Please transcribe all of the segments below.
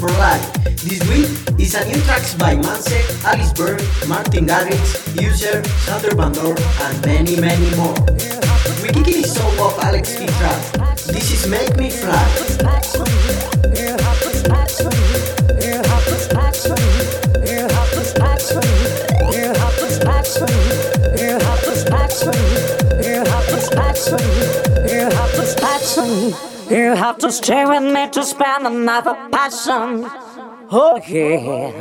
for Life. This week is a new tracks by Manse, Alice Byrne, Martin Garrix, User, Sander van Doorn, and many, many more. We kicking the song of Alex Fitra. This is Make Me Fly. Ear hoppers, you have to stay with me to spend another passion. Oh yeah.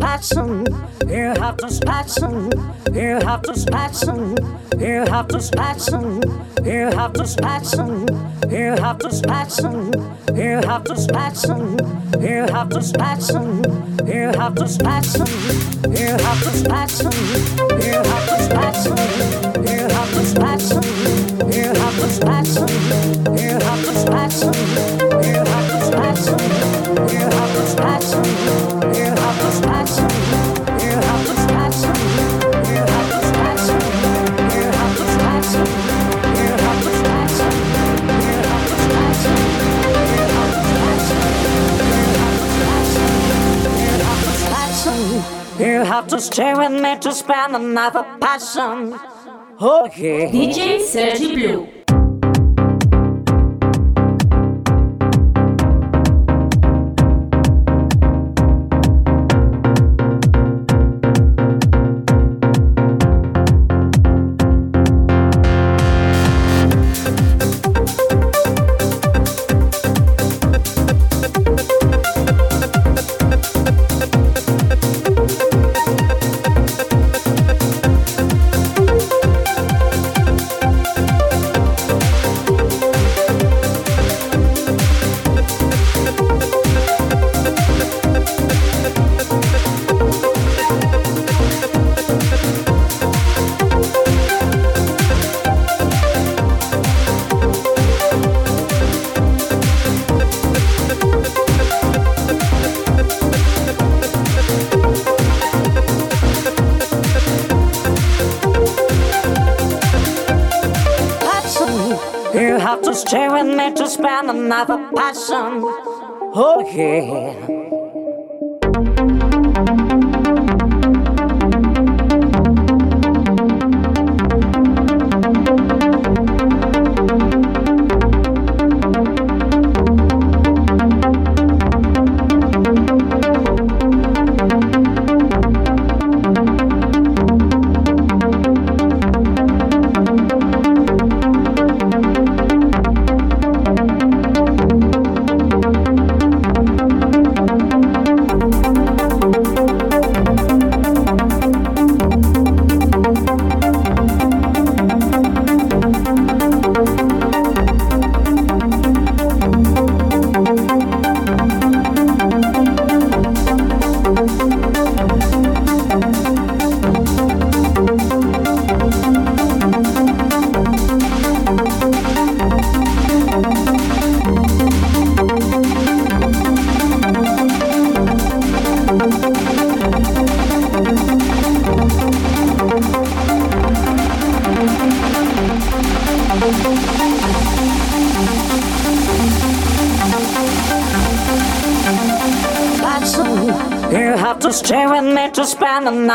Passion, you have to passion, you have to passion, you have to passion, you have to passion, you have to passion, you have to passion, you have to passion, you have to passion, you have to passion, you have to you stay with me to spend another passion. Okay. yeah. DJ Sergi Blue. song.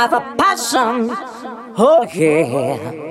Another passion. Oh yeah.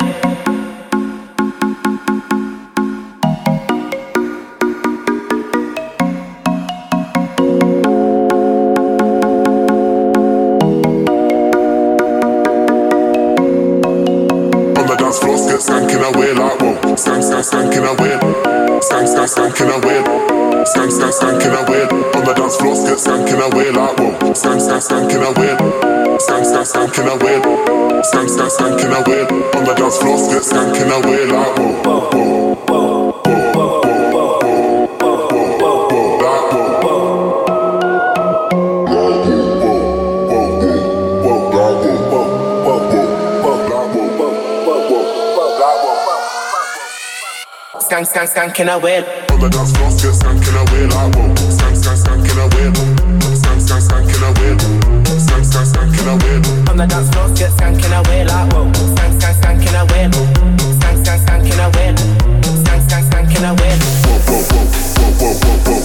skank, skank, skank in a away. on the dance floor, Skank, skank in a away like whoa. Skank, skank, skank in a away. Skank, skank, skank in a away. Skank, skank, skank in a away. On the dance floor, Skank, skank in a away like whoa. Skank, skank, skank in a away. Skank, skank, skank in a away. Skank, skank, skank in skanking away. Whoa, whoa, whoa, whoa, whoa, whoa.